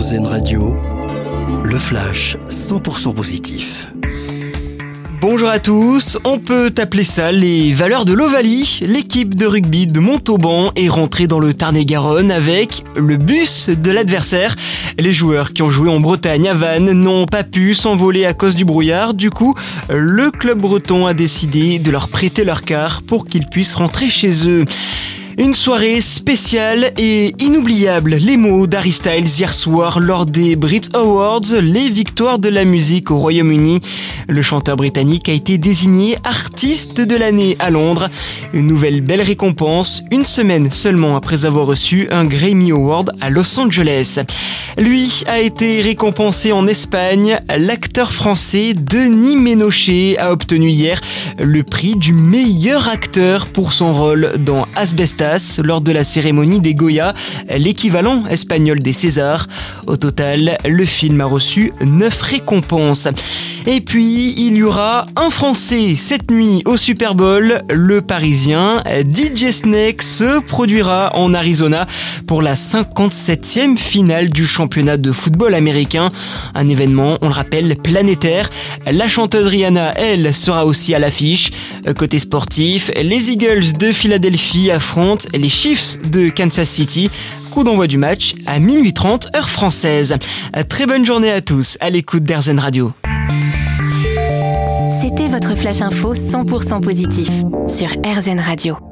Radio, le flash 100% positif. Bonjour à tous, on peut appeler ça les valeurs de l'Ovalie. L'équipe de rugby de Montauban est rentrée dans le Tarn-et-Garonne avec le bus de l'adversaire. Les joueurs qui ont joué en Bretagne à Vannes n'ont pas pu s'envoler à cause du brouillard. Du coup, le club breton a décidé de leur prêter leur car pour qu'ils puissent rentrer chez eux. Une soirée spéciale et inoubliable. Les mots d'Harry Styles hier soir lors des Brit Awards, les victoires de la musique au Royaume-Uni. Le chanteur britannique a été désigné artiste de l'année à Londres. Une nouvelle belle récompense, une semaine seulement après avoir reçu un Grammy Award à Los Angeles. Lui a été récompensé en Espagne. L'acteur français Denis Ménochet a obtenu hier le prix du meilleur acteur pour son rôle dans Lors de la cérémonie des Goya, l'équivalent espagnol des Césars. Au total, le film a reçu 9 récompenses. Et puis, il y aura un Français cette nuit au Super Bowl. Le Parisien DJ Snake se produira en Arizona pour la 57e finale du championnat de football américain. Un événement, on le rappelle, planétaire. La chanteuse Rihanna, elle, sera aussi à l'affiche. Côté sportif, les Eagles de Philadelphie les Chiefs de Kansas City. Coup d'envoi du match à minuit 30 heure française. Très bonne journée à tous à l'écoute d'Airzen Radio. C'était votre flash info 100% positif sur RZN Radio.